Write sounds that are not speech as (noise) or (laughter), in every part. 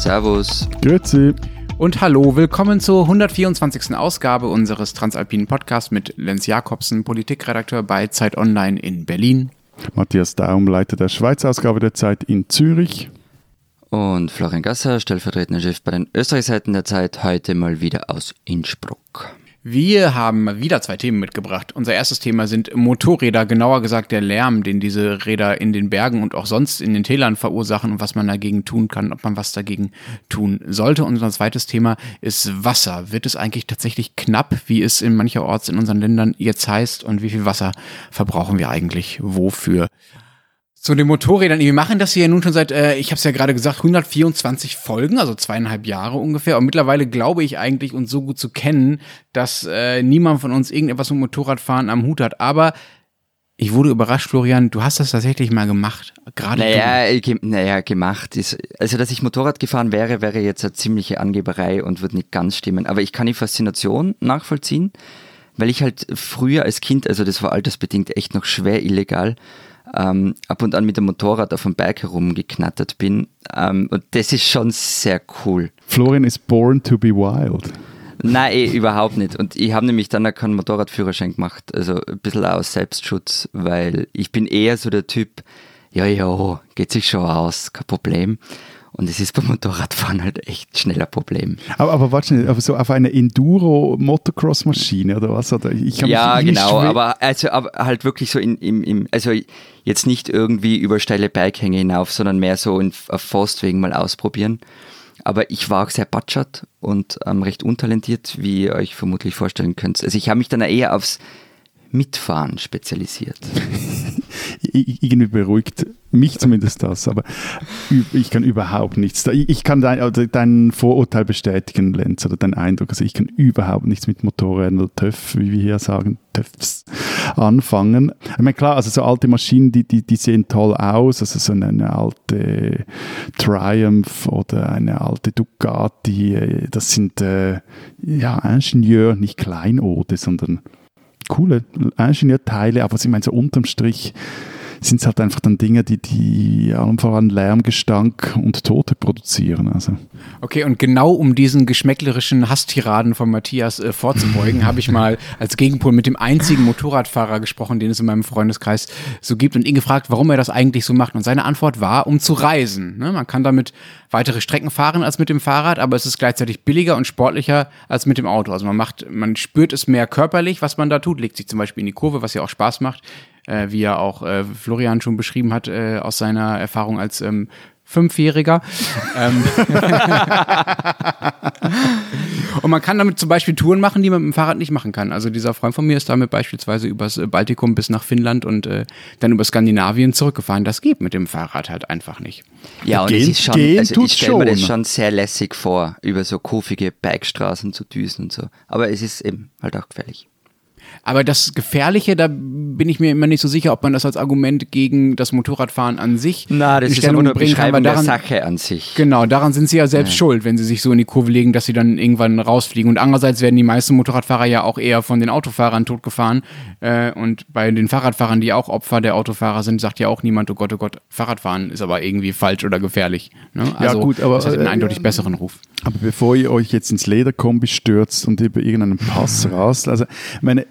Servus. Grüezi. Und hallo, willkommen zur 124. Ausgabe unseres Transalpinen Podcasts mit Lenz Jakobsen, Politikredakteur bei Zeit Online in Berlin. Matthias Daum, Leiter der Schweiz-Ausgabe der Zeit in Zürich. Und Florian Gasser, stellvertretender Chef bei den Österreichseiten der Zeit, heute mal wieder aus Innsbruck. Wir haben wieder zwei Themen mitgebracht. Unser erstes Thema sind Motorräder, genauer gesagt der Lärm, den diese Räder in den Bergen und auch sonst in den Tälern verursachen und was man dagegen tun kann, ob man was dagegen tun sollte. Unser zweites Thema ist Wasser. Wird es eigentlich tatsächlich knapp, wie es in mancherorts in unseren Ländern jetzt heißt und wie viel Wasser verbrauchen wir eigentlich wofür? Zu den Motorrädern. Wir machen das hier ja nun schon seit, äh, ich habe es ja gerade gesagt, 124 Folgen, also zweieinhalb Jahre ungefähr. Und mittlerweile glaube ich eigentlich, uns so gut zu kennen, dass äh, niemand von uns irgendetwas mit Motorradfahren am Hut hat. Aber ich wurde überrascht, Florian, du hast das tatsächlich mal gemacht. Gerade naja, ge naja, gemacht ist. Also, dass ich Motorrad gefahren wäre, wäre jetzt eine ziemliche Angeberei und würde nicht ganz stimmen. Aber ich kann die Faszination nachvollziehen, weil ich halt früher als Kind, also das war altersbedingt echt noch schwer illegal, ähm, ab und an mit dem Motorrad auf dem Berg herumgeknattert bin. Ähm, und das ist schon sehr cool. Florian ist born to be wild. Nein, eh, überhaupt nicht. Und ich habe nämlich dann auch keinen Motorradführerschein gemacht. Also ein bisschen aus Selbstschutz, weil ich bin eher so der Typ, ja, ja, geht sich schon aus, kein Problem. Und es ist beim Motorradfahren halt echt schnell ein Problem. Aber, aber warte, aber so auf eine Enduro-Motocross-Maschine oder was? Oder ich ja, genau, aber, also, aber halt wirklich so in, im, im, also jetzt nicht irgendwie über steile Berghänge hinauf, sondern mehr so in, auf Forstwegen mal ausprobieren. Aber ich war auch sehr batschert und ähm, recht untalentiert, wie ihr euch vermutlich vorstellen könnt. Also ich habe mich dann eher aufs Mitfahren spezialisiert. (laughs) Irgendwie beruhigt mich zumindest das, aber ich kann überhaupt nichts. Ich kann dein, also dein Vorurteil bestätigen, Lenz, oder dein Eindruck. Also ich kann überhaupt nichts mit Motorrädern oder TÜV, wie wir hier sagen, TÜVs anfangen. Ich meine, klar, also so alte Maschinen, die, die, die sehen toll aus. Also so eine, eine alte Triumph oder eine alte Ducati, äh, das sind äh, ja Ingenieur, nicht Kleinode, sondern coole Ingenieurteile, aber ich meine, so unterm Strich sind es halt einfach dann Dinge, die, die allem voran Lärmgestank und Tote produzieren. Also. Okay, und genau um diesen geschmäcklerischen Hasstiraden von Matthias äh, vorzubeugen, habe ich (laughs) mal als Gegenpol mit dem einzigen Motorradfahrer gesprochen, den es in meinem Freundeskreis so gibt und ihn gefragt, warum er das eigentlich so macht. Und seine Antwort war, um zu reisen. Ne? Man kann damit weitere Strecken fahren als mit dem Fahrrad, aber es ist gleichzeitig billiger und sportlicher als mit dem Auto. Also man macht, man spürt es mehr körperlich, was man da tut, legt sich zum Beispiel in die Kurve, was ja auch Spaß macht, äh, wie ja auch äh, Florian schon beschrieben hat äh, aus seiner Erfahrung als ähm, Fünfjähriger. (laughs) Ähm. (laughs) und man kann damit zum Beispiel Touren machen, die man mit dem Fahrrad nicht machen kann. Also dieser Freund von mir ist damit beispielsweise übers Baltikum bis nach Finnland und äh, dann über Skandinavien zurückgefahren. Das geht mit dem Fahrrad halt einfach nicht. Ja, und gehen, es ist schon, gehen also ich stelle mir das schon sehr lässig vor, über so kurvige Bergstraßen zu düsen und so. Aber es ist eben halt auch gefährlich. Aber das Gefährliche, da bin ich mir immer nicht so sicher, ob man das als Argument gegen das Motorradfahren an sich Na, das in Stellung ist nur bringen kann. Weil daran, der Sache an sich. Genau, daran sind sie ja selbst ja. schuld, wenn sie sich so in die Kurve legen, dass sie dann irgendwann rausfliegen. Und andererseits werden die meisten Motorradfahrer ja auch eher von den Autofahrern totgefahren. Äh, und bei den Fahrradfahrern, die auch Opfer der Autofahrer sind, sagt ja auch niemand, oh Gott, oh Gott, Fahrradfahren ist aber irgendwie falsch oder gefährlich. Ne? Also, ja, gut, aber das hat einen äh, eindeutig besseren Ruf. Aber bevor ihr euch jetzt ins Lederkombi stürzt und über irgendeinen Pass (laughs) rast, also meine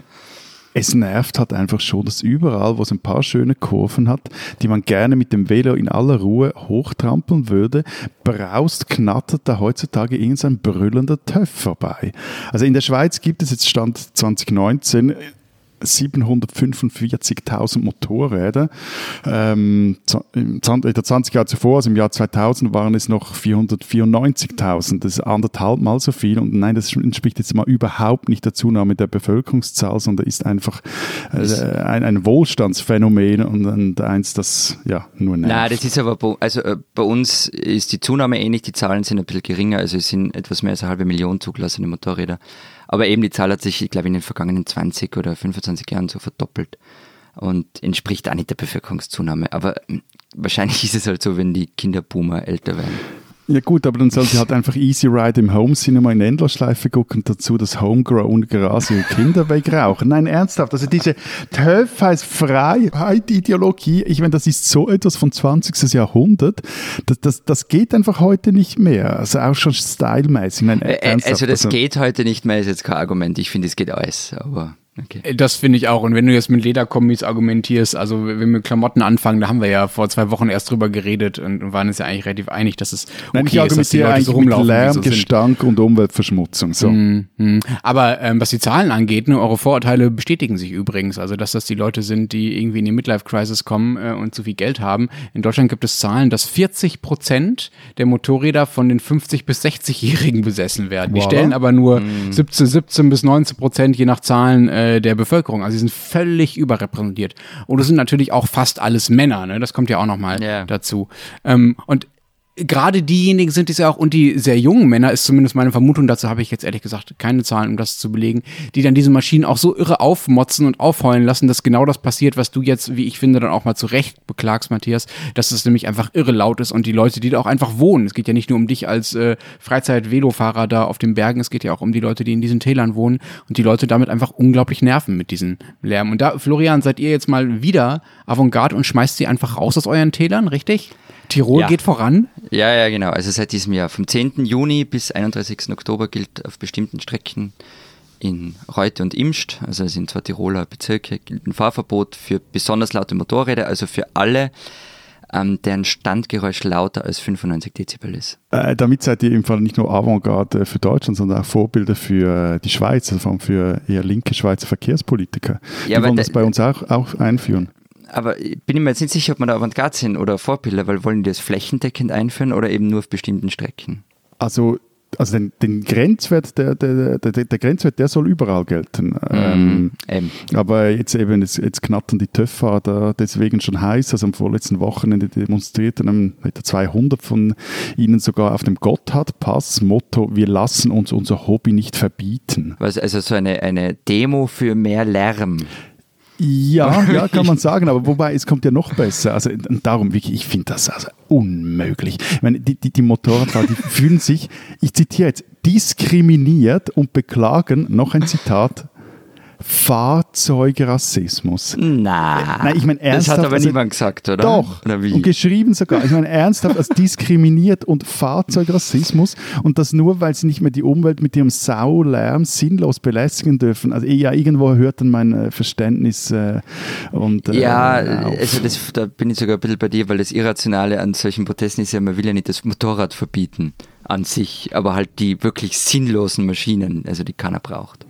es nervt halt einfach schon, dass überall, wo es ein paar schöne Kurven hat, die man gerne mit dem Velo in aller Ruhe hochtrampeln würde, braust, knattert da heutzutage irgendein brüllender Töff vorbei. Also in der Schweiz gibt es jetzt Stand 2019 745.000 Motorräder. Ähm, in der 20 Jahre zuvor, also im Jahr 2000, waren es noch 494.000. Das ist anderthalb Mal so viel. Und nein, das entspricht jetzt mal überhaupt nicht der Zunahme der Bevölkerungszahl, sondern ist einfach äh, ein, ein, Wohlstandsphänomen und, und, eins, das ja nur nervt. Nein, das ist aber, also äh, bei uns ist die Zunahme ähnlich, die Zahlen sind ein bisschen geringer, also es sind etwas mehr als eine halbe Million zugelassene Motorräder. Aber eben die Zahl hat sich, ich glaube, in den vergangenen 20 oder 25 Jahren so verdoppelt und entspricht auch nicht der Bevölkerungszunahme. Aber hm, wahrscheinlich (laughs) ist es halt so, wenn die Kinderboomer älter werden. Ja gut, aber dann sollte halt einfach Easy Ride im Home Cinema in Endlosschleife gucken und dazu das Homegrown Gras und Kinder wegrauchen. Nein, ernsthaft. Also diese Freiheit-Ideologie, ich meine, das ist so etwas von 20. Jahrhundert, das, das, das geht einfach heute nicht mehr. Also auch schon stylmäßig. Nein, ernsthaft. Also das also, geht heute nicht mehr, ist jetzt kein Argument. Ich finde, es geht alles, aber... Okay. Äh, das finde ich auch. Und wenn du jetzt mit Lederkombis argumentierst, also wenn wir mit Klamotten anfangen, da haben wir ja vor zwei Wochen erst drüber geredet und waren uns ja eigentlich relativ einig, dass es okay ich ist, dass die Leute so rumlaufen. Mit Lärm, so Gestank und Umweltverschmutzung. So. Mm, mm. Aber ähm, was die Zahlen angeht, ne, eure Vorurteile bestätigen sich übrigens. Also dass das die Leute sind, die irgendwie in die Midlife-Crisis kommen äh, und zu viel Geld haben. In Deutschland gibt es Zahlen, dass 40 Prozent der Motorräder von den 50 bis 60-Jährigen besessen werden. Die stellen aber nur mm. 17, 17 bis 19 Prozent, je nach Zahlen, äh, äh, der Bevölkerung. Also sie sind völlig überrepräsentiert. Und es sind natürlich auch fast alles Männer, ne? Das kommt ja auch nochmal yeah. dazu. Ähm, und gerade diejenigen sind es ja auch, und die sehr jungen Männer, ist zumindest meine Vermutung, dazu habe ich jetzt ehrlich gesagt keine Zahlen, um das zu belegen, die dann diese Maschinen auch so irre aufmotzen und aufheulen lassen, dass genau das passiert, was du jetzt, wie ich finde, dann auch mal zu Recht beklagst, Matthias, dass es nämlich einfach irre laut ist und die Leute, die da auch einfach wohnen, es geht ja nicht nur um dich als äh, Freizeit-Velofahrer da auf den Bergen, es geht ja auch um die Leute, die in diesen Tälern wohnen und die Leute damit einfach unglaublich nerven mit diesem Lärm. Und da, Florian, seid ihr jetzt mal wieder Avantgarde und schmeißt sie einfach raus aus euren Tälern, richtig? Tirol ja. geht voran? Ja, ja, genau. Also seit diesem Jahr. Vom 10. Juni bis 31. Oktober gilt auf bestimmten Strecken in Reute und Imst, also es sind zwar Tiroler Bezirke, gilt ein Fahrverbot für besonders laute Motorräder, also für alle, ähm, deren Standgeräusch lauter als 95 Dezibel ist. Äh, damit seid ihr im Fall nicht nur Avantgarde für Deutschland, sondern auch Vorbilder für äh, die Schweiz, also vor allem für eher linke Schweizer Verkehrspolitiker. Ja, die wollen das bei uns auch, auch einführen aber ich bin mir jetzt nicht sicher, ob man da Avantgarde sind oder Vorbilder, weil wollen die das flächendeckend einführen oder eben nur auf bestimmten Strecken? Also also den, den Grenzwert, der, der, der, der, Grenzwert, der soll überall gelten. Mhm. Ähm, aber jetzt eben, jetzt, jetzt knattern die Töpfer da deswegen schon heiß. Also am vorletzten Wochenende demonstrierten etwa 200 von ihnen sogar auf dem Gotthardpass. Motto, wir lassen uns unser Hobby nicht verbieten. Also so eine, eine Demo für mehr Lärm. Ja, (laughs) ja, kann man sagen, aber wobei, es kommt ja noch besser. Also darum, wirklich, ich finde das also unmöglich. Ich meine, die, die, die Motorradfahrer, die (laughs) fühlen sich, ich zitiere jetzt, diskriminiert und beklagen, noch ein Zitat, Fahrzeugrassismus. Na, Nein, ich meine ernsthaft. Das hat aber also, niemand gesagt, oder? Doch. Oder wie? Und geschrieben sogar. Ich meine ernsthaft als diskriminiert und Fahrzeugrassismus und das nur, weil sie nicht mehr die Umwelt mit ihrem Saulärm sinnlos belästigen dürfen. Also ja, irgendwo hört dann mein äh, Verständnis äh, und äh, Ja, also das, da bin ich sogar ein bisschen bei dir, weil das Irrationale an solchen Protesten ist ja, man will ja nicht das Motorrad verbieten an sich, aber halt die wirklich sinnlosen Maschinen, also die keiner braucht.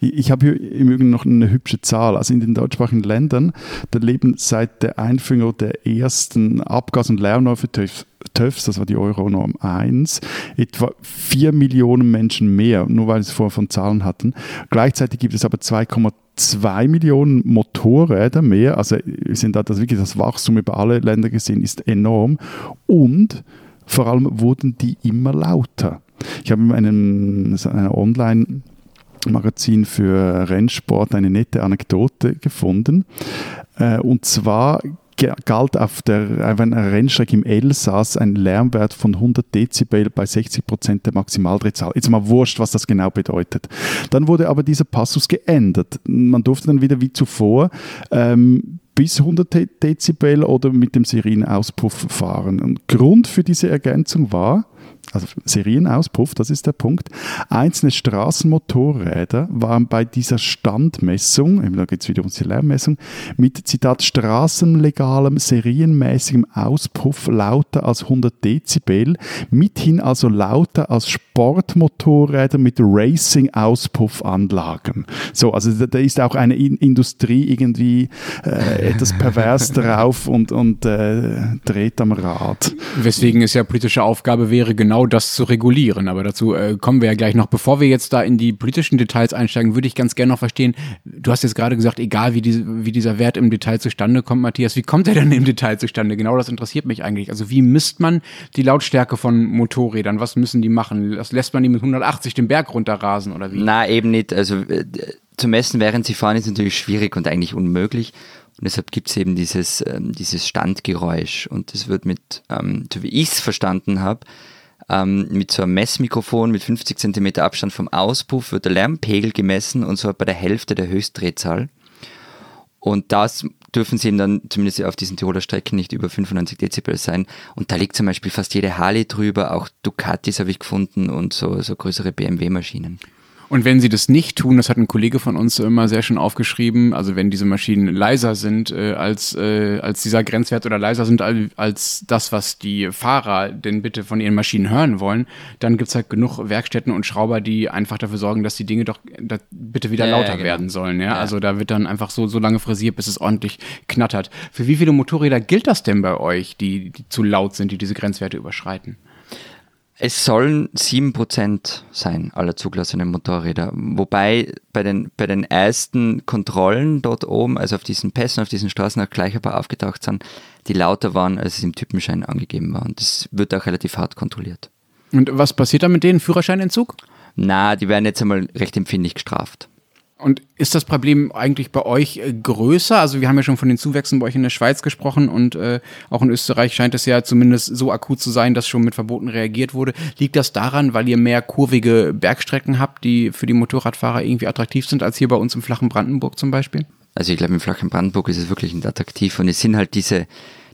Ich habe hier im Übrigen noch eine hübsche Zahl. Also in den deutschsprachigen Ländern, da leben seit der Einführung der ersten Abgas- und Lärmnorm für TÜV, TÜVs, das war die Euronorm 1, etwa 4 Millionen Menschen mehr, nur weil sie es vorher von Zahlen hatten. Gleichzeitig gibt es aber 2,2 Millionen Motorräder mehr. Also sind da das wirklich das Wachstum über alle Länder gesehen ist enorm. Und vor allem wurden die immer lauter. Ich habe in einem, einer Online- Magazin für Rennsport eine nette Anekdote gefunden. Äh, und zwar galt auf der auf einer Rennstrecke im Elsass ein Lärmwert von 100 Dezibel bei 60 Prozent der Maximaldrehzahl. Jetzt mal wurscht, was das genau bedeutet. Dann wurde aber dieser Passus geändert. Man durfte dann wieder wie zuvor ähm, bis 100 Dezibel oder mit dem Serienauspuff fahren. Und Grund für diese Ergänzung war, also Serienauspuff, das ist der Punkt. Einzelne Straßenmotorräder waren bei dieser Standmessung, da geht es wieder um die Lärmmessung, mit Zitat straßenlegalem, serienmäßigem Auspuff lauter als 100 Dezibel, mithin also lauter als Sportmotorräder mit Racing-Auspuffanlagen. So, also da ist auch eine Industrie irgendwie äh, etwas pervers drauf und, und äh, dreht am Rad. Weswegen es ja politische Aufgabe wäre, genau genau das zu regulieren. Aber dazu äh, kommen wir ja gleich noch. Bevor wir jetzt da in die politischen Details einsteigen, würde ich ganz gerne noch verstehen, du hast jetzt gerade gesagt, egal wie, die, wie dieser Wert im Detail zustande kommt, Matthias, wie kommt er denn im Detail zustande? Genau das interessiert mich eigentlich. Also wie misst man die Lautstärke von Motorrädern? Was müssen die machen? Lässt man die mit 180 den Berg runterrasen oder wie? Na, eben nicht. Also äh, zu messen, während sie fahren, ist natürlich schwierig und eigentlich unmöglich. Und deshalb gibt es eben dieses, ähm, dieses Standgeräusch. Und das wird mit, ähm, so wie ich es verstanden habe, Ähm, mit so einem Messmikrofon mit 50 cm Abstand vom Auspuff wird der Lärmpegel gemessen und zwar bei der Hälfte der Höchstdrehzahl. Und das dürfen sie eben dann zumindest auf diesen Tiroler Strecken nicht über 95 Dezibel sein. Und da liegt zum Beispiel fast jede Harley drüber, auch Ducatis habe ich gefunden und so, so größere BMW-Maschinen. Und wenn sie das nicht tun, das hat ein Kollege von uns immer sehr schön aufgeschrieben, also wenn diese Maschinen leiser sind äh, als, äh, als dieser Grenzwert oder leiser sind als, als das, was die Fahrer denn bitte von ihren Maschinen hören wollen, dann gibt's halt genug Werkstätten und Schrauber, die einfach dafür sorgen, dass die Dinge doch da bitte wieder ja, lauter ja, genau. werden sollen. Ja? ja? Also da wird dann einfach so, so lange frisiert, bis es ordentlich knattert. Für wie viele Motorräder gilt das denn bei euch, die, die zu laut sind, die diese Grenzwerte überschreiten? Es sollen 7% sein, aller zugelassenen Motorräder. Wobei bei den, bei den ersten Kontrollen dort oben, also auf diesen Pässen, auf diesen Straßen auch gleich ein paar aufgetaucht sind, die lauter waren, als es im Typenschein angegeben war. Und das wird auch relativ hart kontrolliert. Und was passiert da mit denen? Führerscheinentzug? Na, die werden jetzt einmal recht empfindlich gestraft. Und ist das Problem eigentlich bei euch äh, größer? Also wir haben ja schon von den Zuwächsen bei euch in der Schweiz gesprochen und äh, auch in Österreich scheint es ja zumindest so akut zu sein, dass schon mit Verboten reagiert wurde. Liegt das daran, weil ihr mehr kurvige Bergstrecken habt, die für die Motorradfahrer irgendwie attraktiv sind, als hier bei uns im flachen Brandenburg zum Beispiel? Also ich glaube, im flachen Brandenburg ist es wirklich nicht attraktiv und es sind halt diese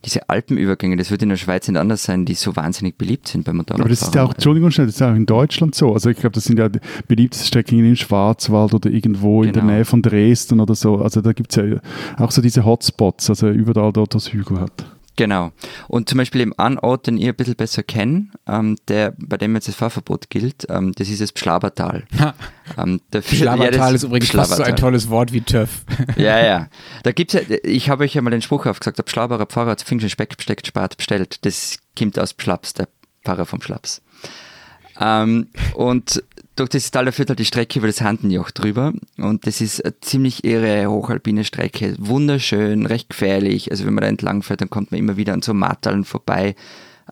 diese Alpenübergänge, das wird in der Schweiz nicht anders sein, die so wahnsinnig beliebt sind beim Motorradfahren. Aber das ist ja auch, Entschuldigung, das ist auch in Deutschland so. Also ich glaube, das sind ja beliebte Strecken im Schwarzwald oder irgendwo genau. in der genau. Nähe von Dresden oder so. Also da gibt es ja auch so diese Hotspots, also überall dort, wo es Hügel hat. Genau. Und zum Beispiel im einen Ort, den ihr ein bisschen besser kennt, ähm, der, bei dem jetzt das Fahrverbot gilt, ähm, das ist das Pschlabertal. ähm, Pschlabertal ja, ist übrigens fast so ein tolles Wort wie TÜV. ja, ja. (laughs) Da gibt's ja, ich habe euch ja mal den Spruch aufgesagt, der Pschlaberer Pfarrer hat Pfingsten Speck besteckt, spart, bestellt. Das kommt aus Pschlaps, der Pfarrer vom Schlaps. Ähm, und durch das Tal führt halt die Strecke über das Handenjoch drüber und das ist eine ziemlich irre hochalpine Strecke, wunderschön, recht gefährlich. Also wenn man da entlang fährt, dann kommt man immer wieder an so Matteln vorbei,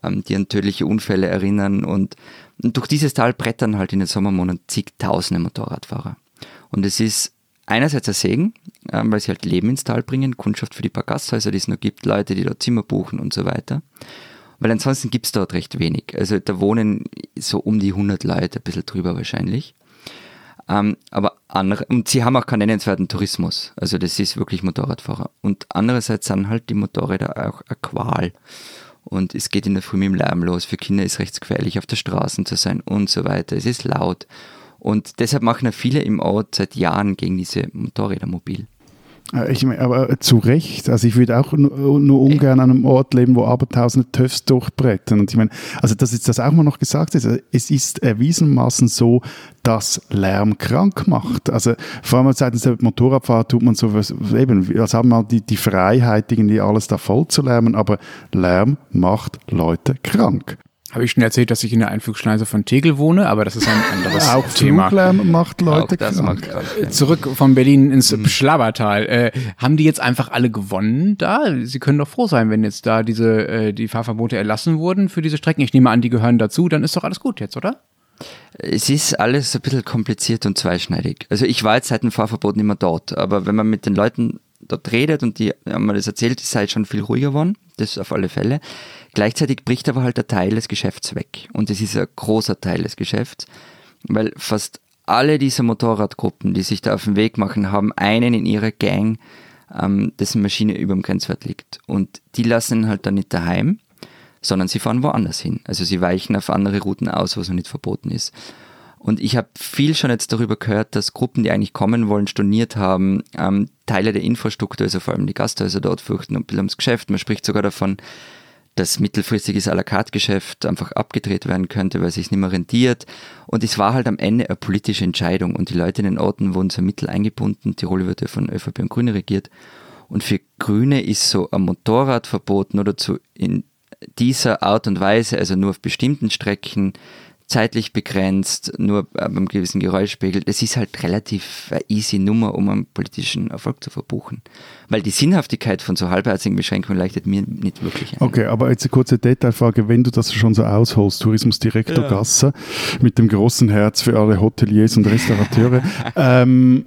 ähm, die an tödliche Unfälle erinnern und, und durch dieses Tal brettern halt in den Sommermonaten zigtausende Motorradfahrer. Und es ist einerseits ein Segen, ähm, weil sie halt Leben ins Tal bringen, Kundschaft für die paar Gasthäuser, die es noch gibt, Leute, die dort Zimmer buchen und so weiter. Weil ansonsten gibt es dort recht wenig. Also da wohnen so um die 100 Leute, ein bisschen drüber wahrscheinlich. Ähm, aber andere, und sie haben auch keinen nennenswerten Tourismus. Also das ist wirklich Motorradfahrer. Und andererseits sind halt die Motorräder auch eine Qual. Und es geht in der Früh mit dem Lärm los. Für Kinder ist es recht gefährlich, auf der Straße zu sein und so weiter. Es ist laut. Und deshalb machen ja viele im Ort seit Jahren gegen diese Motorräder mobil. Äh, ich meine, aber äh, zu Recht. Also ich würde auch nur, nur ungern an einem Ort leben, wo abertausende TÜVs durchbrettern. Und ich meine, also dass jetzt das auch mal noch gesagt ist, es ist erwiesenermaßen so, dass Lärm krank macht. Also vor allem seitens der Motorradfahrer tut man so was, eben, als haben wir die, die Freiheit, irgendwie alles da voll zu lärmen, aber Lärm macht Leute krank. Habe ich schon erzählt, dass ich in der Einflugschneise von Tegel wohne, aber das ist ein anderes Auch Thema. Fluglärm macht Leute krank. Macht Zurück von Berlin ins mhm. Schlabbertal. Äh, haben die jetzt einfach alle gewonnen da? Sie können doch froh sein, wenn jetzt da diese äh, die Fahrverbote erlassen wurden für diese Strecken. Ich nehme an, die gehören dazu. Dann ist doch alles gut jetzt, oder? Es ist alles ein bisschen kompliziert und zweischneidig. Also ich war jetzt seit dem Fahrverbot nicht mehr dort, aber wenn man mit den Leuten dort redet und die haben mir das erzählt, ist halt schon viel ruhiger geworden. Das auf alle Fälle. Gleichzeitig bricht aber halt der Teil des Geschäfts weg. Und es ist ein großer Teil des Geschäfts, weil fast alle diese Motorradgruppen, die sich da auf den Weg machen, haben einen in ihrer Gang, ähm, dessen Maschine über dem Grenzwert liegt. Und die lassen ihn halt dann nicht daheim, sondern sie fahren woanders hin. Also sie weichen auf andere Routen aus, wo es noch nicht verboten ist. Und ich habe viel schon jetzt darüber gehört, dass Gruppen, die eigentlich kommen wollen, storniert haben, ähm, Teile der Infrastruktur, also vor allem die Gasthäuser dort fürchten und ums Geschäft. Man spricht sogar davon, dass mittelfristiges à la carte Geschäft einfach abgedreht werden könnte, weil es sich nicht mehr rentiert. Und es war halt am Ende eine politische Entscheidung und die Leute in den Orten wurden so Mittel eingebunden. Tirol wird ja von ÖVP und Grüne regiert. Und für Grüne ist so ein Motorrad verboten oder zu in dieser Art und Weise, also nur auf bestimmten Strecken, zeitlich begrenzt, nur beim gewissen Geräuschpegel. Das ist halt relativ eine easy Nummer, um einen politischen Erfolg zu verbuchen. Weil die Sinnhaftigkeit von so halbherzigen Beschränkungen leichtet mir nicht wirklich ein. Okay, aber jetzt eine kurze Detailfrage. Wenn du das schon so ausholst, Tourismusdirektor ja. Gasser, mit dem großen Herz für alle Hoteliers und Restaurateure, (laughs) ähm,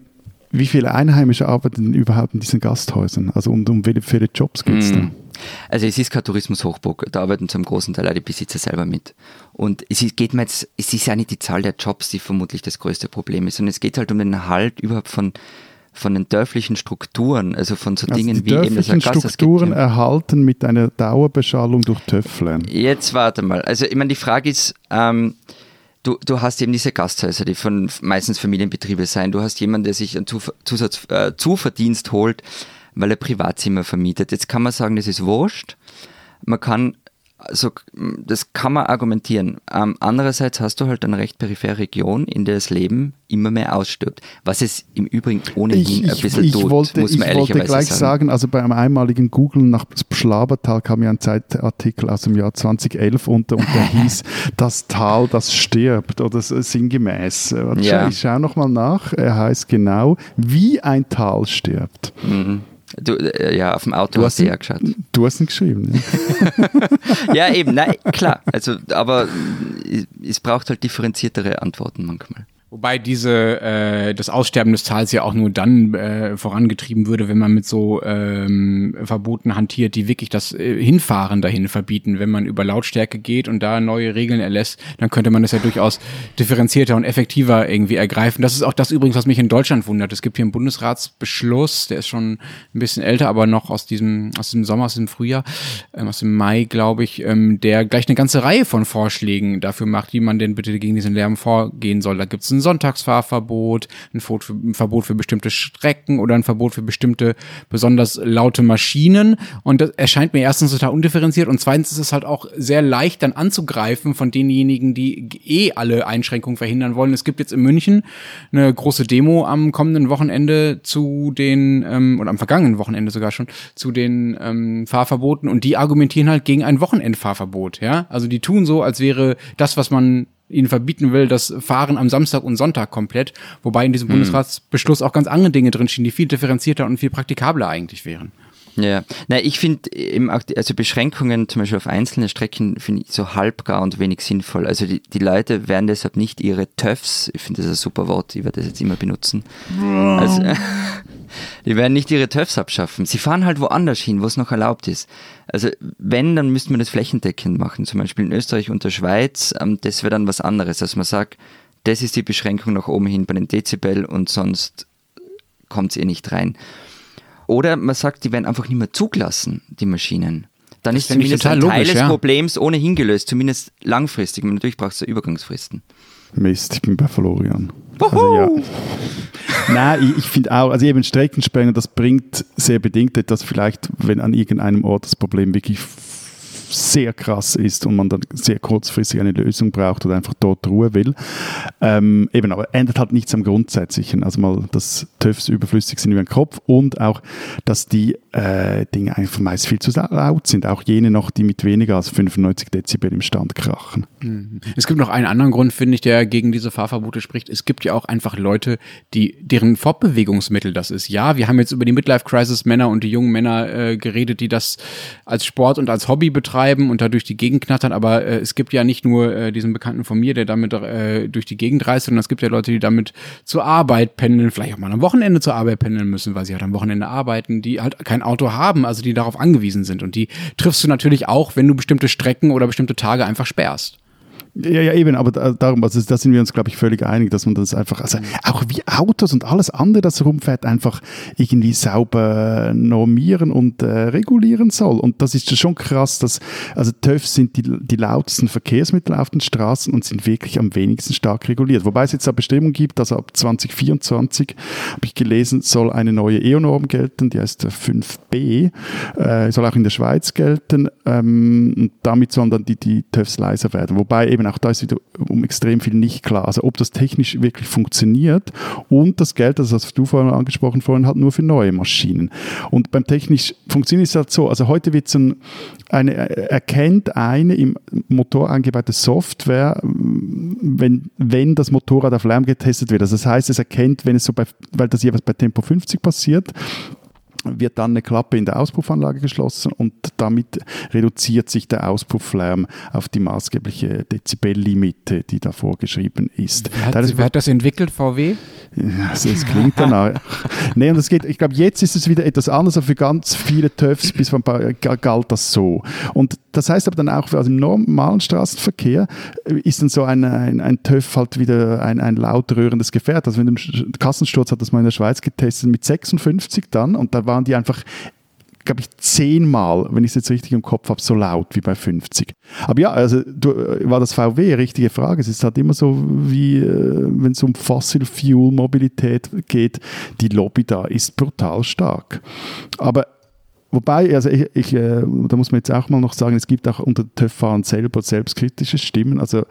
wie viele Einheimische arbeiten denn überhaupt in diesen Gasthäusern? Also um, um wie viele Jobs geht es mm. da? Also es ist kein Tourismushochburg, da arbeiten zum großen Teil auch die Besitzer selber mit. Und es ist, geht mir jetzt, es ist ja nicht die Zahl der Jobs, die vermutlich das größte Problem ist, sondern es geht halt um den Erhalt überhaupt von, von den dörflichen Strukturen, also von so Also Dingen wie eben das dörflichen Agastas gibt, Strukturen ja. erhalten mit einer Dauerbeschallung durch Töffle. Jetzt warte mal. Also ich meine, die Frage ist, ähm, du, du hast eben diese Gasthäuser, die von meistens Familienbetriebe sein. Du hast jemanden, der sich einen Zuf Zusatz, äh, Zuverdienst holt, weil er Privatzimmer vermietet. Jetzt kann man sagen, das ist wurscht. Man kann, also das kann man argumentieren. Ähm, andererseits hast du halt eine recht periphere Region, in der das Leben immer mehr ausstirbt. Was es im Übrigen ohnehin Ich, ein ich, bisschen ich, tut, wollte, muss ich man wollte ehrlicherweise gleich sagen. sagen. also bei einem einmaligen Googlen nach Schlabertal kam ja ein Zeitartikel aus dem Jahr 2011 unter und der (laughs) hieß Das Tal, das stirbt oder sinngemäß. Warte, Ja. Ich schaue nochmal nach. Er heißt genau, wie ein Tal stirbt. Mhm. Du, äh, ja, auf dem Auto Du hast du ja geschaut. Du hast ihn geschrieben. Ne? (laughs) Ja, eben, nein, klar. Also, aber es braucht halt differenziertere Antworten manchmal. Wobei diese, äh, das Aussterben des Tals ja auch nur dann äh, vorangetrieben würde, wenn man mit so ähm, Verboten hantiert, die wirklich das äh, Hinfahren dahin verbieten. Wenn man über Lautstärke geht und da neue Regeln erlässt, dann könnte man das ja durchaus differenzierter und effektiver irgendwie ergreifen. Das ist auch das übrigens, was mich in Deutschland wundert. Es gibt hier einen Bundesratsbeschluss, der ist schon ein bisschen älter, aber noch aus diesem, aus dem Sommer, aus dem Frühjahr, ähm, aus dem Mai, glaube ich, ähm, der gleich eine ganze Reihe von Vorschlägen dafür macht, wie man denn bitte gegen diesen Lärm vorgehen soll. Da gibt es ein Sonntagsfahrverbot, ein Verbot, für, bestimmte Strecken oder ein Verbot für bestimmte besonders laute Maschinen. Und das erscheint mir erstens total undifferenziert und zweitens ist es halt auch sehr leicht dann anzugreifen von denjenigen, die eh alle Einschränkungen verhindern wollen. Es gibt jetzt in München eine große Demo am kommenden Wochenende zu den, ähm, oder am vergangenen Wochenende sogar schon, zu den ähm, Fahrverboten und die argumentieren halt gegen ein Wochenendfahrverbot. Ja? Also die tun so, als wäre das, was man ihnen verbieten will, das Fahren am Samstag und Sonntag komplett, wobei in diesem Bundesratsbeschluss auch ganz andere Dinge drinstehen, die viel differenzierter und viel praktikabler eigentlich wären. Ja, na, ich finde eben auch, die, also Beschränkungen zum Beispiel auf einzelne Strecken finde ich so halbgar und wenig sinnvoll. Also die, die Leute werden deshalb nicht ihre TÖFs, ich finde das ein super Wort, ich werde das jetzt immer benutzen. Also, (laughs) (laughs) die werden nicht ihre TÖFs abschaffen. Sie fahren halt woanders hin, wo es noch erlaubt ist. Also wenn, dann müsste man das flächendeckend machen. Zum Beispiel in Österreich und der Schweiz, ähm, das wäre dann was anderes. Also man sagt, das ist die Beschränkung nach oben hin bei den Dezibel und sonst kommt es eh nicht rein. Oder man sagt, die werden einfach nicht mehr zugelassen, die Maschinen. Dann Das ist zumindest ein Teil logisch, des ja. Problems ohnehin gelöst, zumindest langfristig. Natürlich braucht es Übergangsfristen. Mist, ich bin bei Florian. Also, ja. Nein, ich, ich finde auch, also eben Streckensperren, das bringt sehr bedingt etwas, vielleicht, wenn an irgendeinem Ort das Problem wirklich sehr krass ist und man dann sehr kurzfristig eine Lösung braucht oder einfach dort Ruhe will. Ähm, eben, aber ändert halt nichts am Grundsätzlichen. Also mal, dass TÜVs überflüssig sind wie ein Kopf und auch, dass die äh, Dinge einfach meist viel zu laut sind. Auch jene noch, die mit weniger als 95 Dezibel im Stand krachen. Es gibt noch einen anderen Grund, finde ich, der gegen diese Fahrverbote spricht. Es gibt ja auch einfach Leute, die deren Fortbewegungsmittel das ist. Ja, wir haben jetzt über die Midlife Crisis Männer und die jungen Männer äh, geredet, die das als Sport und als Hobby betreiben und da durch die Gegend knattern. Aber äh, es gibt ja nicht nur äh, diesen Bekannten von mir, der damit äh, durch die Gegend reist, sondern es gibt ja Leute, die damit zur Arbeit pendeln, vielleicht auch mal am Wochenende zur Arbeit pendeln müssen, weil sie halt am Wochenende arbeiten, die halt kein Auto haben, also die darauf angewiesen sind. Und die triffst du natürlich auch, wenn du bestimmte Strecken oder bestimmte Tage einfach sperrst. Ja, ja, eben, aber da, darum, also da sind wir uns, glaube ich, völlig einig, dass man das einfach, also auch wie Autos und alles andere, das rumfährt, einfach irgendwie sauber normieren und äh, regulieren soll. Und das ist schon krass, dass, also TÜVs sind die, die lautesten Verkehrsmittel auf den Straßen und sind wirklich am wenigsten stark reguliert. Wobei es jetzt eine Bestimmung gibt, also ab 2024, habe ich gelesen, soll eine neue EO-Norm gelten, die heißt 5b, äh, soll auch in der Schweiz gelten, ähm, und damit sollen dann die, die TÜVs leiser werden. Wobei eben auch da ist wieder um extrem viel nicht klar. Also ob das technisch wirklich funktioniert und das Geld, das hast du vorhin angesprochen, vorhin halt nur für neue Maschinen. Und beim technisch funktioniert es halt so, also heute wird so ein, eine, erkennt eine im Motor eingebaute Software, wenn, wenn das Motorrad auf Lärm getestet wird. Also das heißt, es erkennt, wenn es so bei, weil das jeweils bei Tempo 50 passiert, wird dann eine Klappe in der Auspuffanlage geschlossen und damit reduziert sich der Auspuffflärm auf die maßgebliche Dezibellimite, die da vorgeschrieben ist. Wer hat, wer hat das entwickelt, VW? Also es klingt danach. (laughs) nee, und das geht, ich glaube, jetzt ist es wieder etwas anders, aber für ganz viele TÜVs bis vor ein paar galt das so. Und das heißt aber dann auch, also im normalen Straßenverkehr ist dann so ein, ein, ein TÜV halt wieder ein, ein laut rührendes Gefährt. Also wenn du einen Kassensturz hat das mal in der Schweiz getestet mit 56 dann und da waren die einfach glaube ich, zehnmal, wenn ich es jetzt richtig im Kopf habe, so laut wie bei 50. Aber ja, also du, äh, war das VW, richtige Frage. Es ist halt immer so, wie äh, wenn es um Fossil Fuel Mobilität geht, die Lobby da ist brutal stark. Aber Wobei, also ich, ich äh, da muss man jetzt auch mal noch sagen, es gibt auch unter TÜV-Fahrern selber selbstkritische Stimmen, also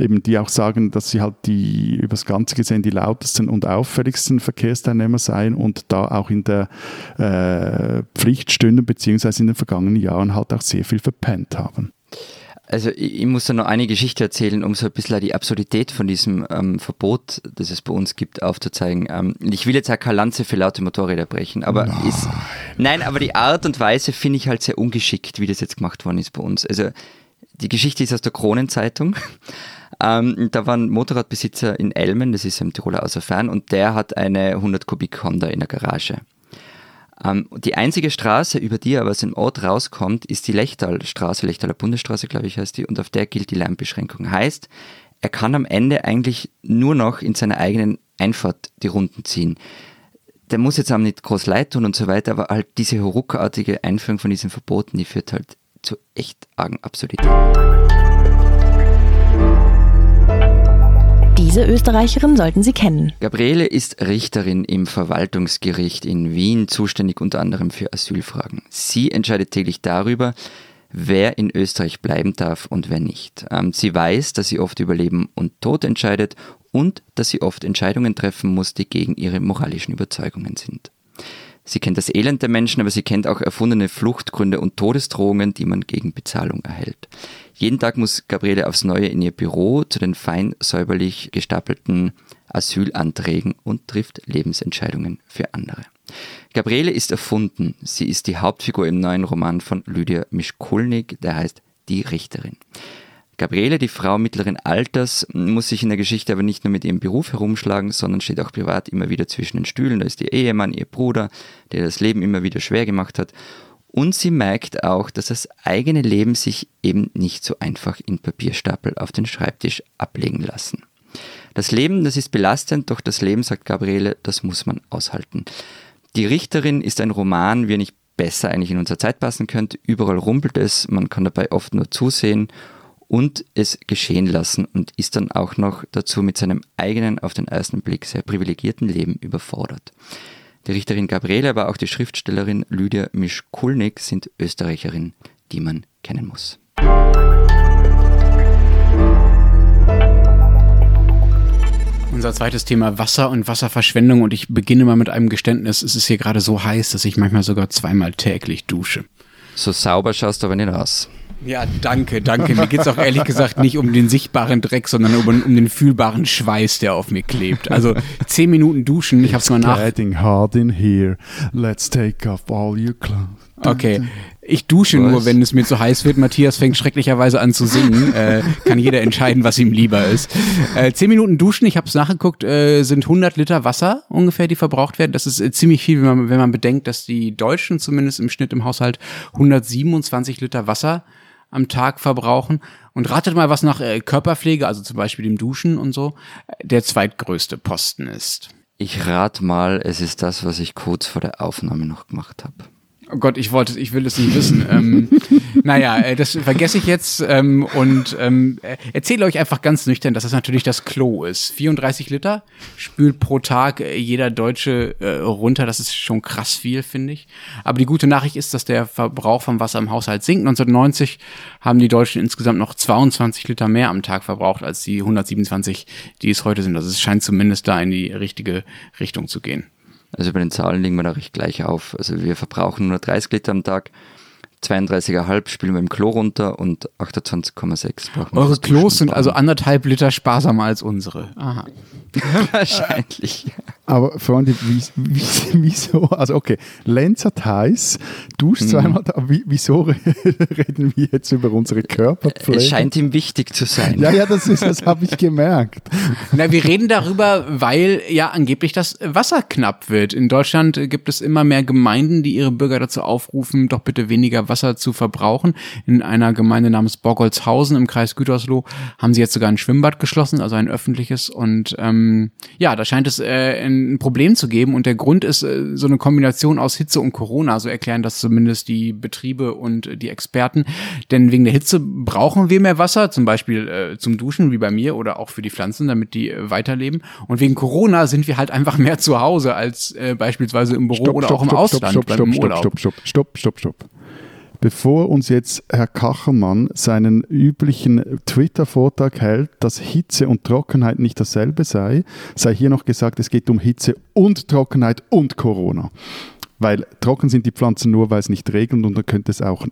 eben die auch sagen, dass sie halt die übers Ganze gesehen die lautesten und auffälligsten Verkehrsteilnehmer seien und da auch in der äh, Pflicht stünden, beziehungsweise in den vergangenen Jahren halt auch sehr viel verpennt haben. Also ich, ich, muss da noch eine Geschichte erzählen, um so ein bisschen die Absurdität von diesem ähm, Verbot, das es bei uns gibt, aufzuzeigen. Ähm, ich will jetzt auch keine Lanze für laute Motorräder brechen, aber nein. Ist, nein, aber die Art und Weise finde ich halt sehr ungeschickt, wie das jetzt gemacht worden ist bei uns. Also die Geschichte ist aus der Kronenzeitung. (laughs) Ähm, da war ein Motorradbesitzer in Elmen, das ist im Tiroler Außerfern, und der hat eine 100 Kubik Honda in der Garage. Ähm, die einzige Straße, über die er aus dem Ort rauskommt, ist die Lechtalstraße, Lechtaler Bundesstraße, glaube ich, heißt die, und auf der gilt die Lärmbeschränkung. Heißt, er kann am Ende eigentlich nur noch in seiner eigenen Einfahrt die Runden ziehen. Der muss jetzt auch nicht groß leid tun und so weiter, aber halt diese ruckartige Einführung von diesen Verboten, die führt halt zu echt argen Absurditäten. Diese Österreicherin sollten Sie kennen. Gabriele ist Richterin im Verwaltungsgericht in Wien, zuständig unter anderem für Asylfragen. Sie entscheidet täglich darüber, wer in Österreich bleiben darf und wer nicht. Ähm, sie weiß, dass sie oft über Leben und Tod entscheidet und dass sie oft Entscheidungen treffen muss, die gegen ihre moralischen Überzeugungen sind. Sie kennt das Elend der Menschen, aber sie kennt auch erfundene Fluchtgründe und Todesdrohungen, die man gegen Bezahlung erhält. Jeden Tag muss Gabriele aufs Neue in ihr Büro zu den fein säuberlich gestapelten Asylanträgen und trifft Lebensentscheidungen für andere. Gabriele ist erfunden. Sie ist die Hauptfigur im neuen Roman von Lydia Mischkulnik, der heißt Die Richterin. Gabriele, die Frau mittleren Alters, muss sich in der Geschichte aber nicht nur mit ihrem Beruf herumschlagen, sondern steht auch privat immer wieder zwischen den Stühlen. Da ist ihr Ehemann, ihr Bruder, der das Leben immer wieder schwer gemacht hat. Und sie merkt auch, dass das eigene Leben sich eben nicht so einfach in Papierstapel auf den Schreibtisch ablegen lassen. Das Leben, das ist belastend, doch das Leben, sagt Gabriele, das muss man aushalten. Die Richterin ist ein Roman, wie er nicht besser eigentlich in unsere Zeit passen könnte. Überall rumpelt es, man kann dabei oft nur zusehen und es geschehen lassen und ist dann auch noch dazu mit seinem eigenen, auf den ersten Blick sehr privilegierten Leben überfordert. Die Richterin Gabriele, aber auch die Schriftstellerin Lydia Mischkulnik sind Österreicherinnen, die man kennen muss. Unser zweites Thema Wasser und Wasserverschwendung und ich beginne mal mit einem Geständnis. Es ist hier gerade so heiß, dass ich manchmal sogar zweimal täglich dusche. So sauber schaust du aber nicht aus. Ja, danke, danke. Mir geht es auch ehrlich gesagt nicht um den sichtbaren Dreck, sondern um, um, den fühlbaren Schweiß, der auf mir klebt. Also zehn Minuten duschen, ich hab's mal nach. Getting hard in here. Let's take off all your clothes. Okay. Ich dusche was? nur, wenn es mir zu heiß wird. Matthias fängt schrecklicherweise an zu singen. Äh, kann jeder entscheiden, was ihm lieber ist. Äh, zehn Minuten duschen, ich habe es nachgeguckt, äh, sind 100 Liter Wasser ungefähr, die verbraucht werden. Das ist äh, ziemlich viel, wenn man, wenn man bedenkt, dass die Deutschen zumindest im Schnitt im Haushalt 127 Liter Wasser am Tag verbrauchen. Und ratet mal, was nach äh, Körperpflege, also zum Beispiel dem Duschen und so, der zweitgrößte Posten ist. Ich rate mal, es ist das, was ich kurz vor der Aufnahme noch gemacht habe. Oh Gott, ich wollte, ich will es nicht wissen. ähm, (laughs) naja, äh, das vergesse ich jetzt ähm, und ähm, äh, erzähle euch einfach ganz nüchtern, dass das natürlich das Klo ist. 34 Liter spült pro Tag äh, jeder Deutsche äh, runter. Das ist schon krass viel, finde ich. Aber die gute Nachricht ist, dass der Verbrauch von Wasser im Haushalt sinkt. 1990 haben die Deutschen insgesamt noch 22 Liter mehr am Tag verbraucht als die 127, die es heute sind. Also es scheint zumindest da in die richtige Richtung zu gehen. Also bei den Zahlen liegen wir da recht gleich auf. Also wir verbrauchen nur 30 Liter am Tag. 32,5 spielen wir im Klo runter und 28,6 Eure Klos sind also anderthalb Liter sparsamer als unsere. Aha. (laughs) Wahrscheinlich. Aber Freunde, wie, wie, (laughs) wieso? Also okay, Lenz hat heiß, duscht Mhm. zweimal, wie, wieso reden wir jetzt über unsere Körperpflege? Es scheint ihm wichtig zu sein. ja, ja, das ist, das habe ich gemerkt. Na, wir reden darüber, weil ja angeblich das Wasser knapp wird. In Deutschland gibt es immer mehr Gemeinden, die ihre Bürger dazu aufrufen, doch bitte weniger Wasser zu verbrauchen. In einer Gemeinde namens Borgolzhausen im Kreis Gütersloh haben sie jetzt sogar ein Schwimmbad geschlossen, also ein öffentliches. Und ähm, ja, da scheint es äh, ein Problem zu geben. Und der Grund ist äh, so eine Kombination aus Hitze und Corona. So erklären das zumindest die Betriebe und äh, die Experten. Denn wegen der Hitze brauchen wir mehr Wasser, zum Beispiel äh, zum Duschen, wie bei mir, oder auch für die Pflanzen, damit die äh, weiterleben. Und wegen Corona sind wir halt einfach mehr zu Hause als äh, beispielsweise im Büro oder auch im Ausland stopp, beim stopp, stopp, stopp, stopp, stopp, stopp, stopp. Bevor uns jetzt Herr Kachermann seinen üblichen Twitter-Vortrag hält, dass Hitze und Trockenheit nicht dasselbe sei, sei hier noch gesagt, es geht um Hitze und Trockenheit und Corona. Weil trocken sind die Pflanzen nur, weil es nicht regnet und dann könnte es auch